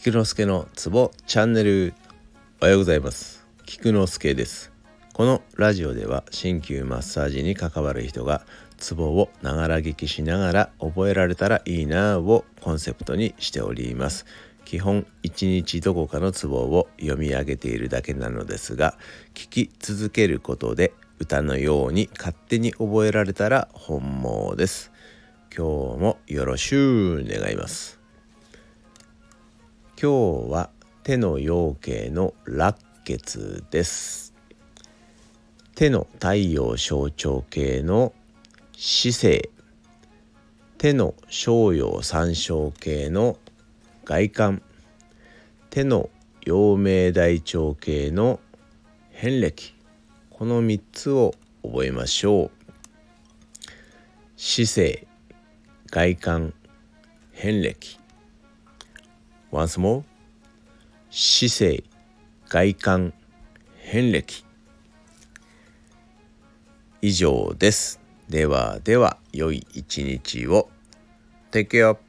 菊之助のツボチャンネル。おはようございます。菊之助です。このラジオでは鍼灸マッサージに関わる人がツボをながら聞きしながら覚えられたらいいなをコンセプトにしております。基本一日どこかのツボを読み上げているだけなのですが聞き続けることで歌のように勝手に覚えられたら本望です。今日もよろしゅう願います。今日は手の陽形の落血です。手の太陽象徴系の姿勢。手の小陽三小系の外観。手の陽明大腸系の変歴。この3つを覚えましょう。姿勢外観変歴。Once more. 姿勢外観変歴。以上です。ではでは良い一日を。Take care.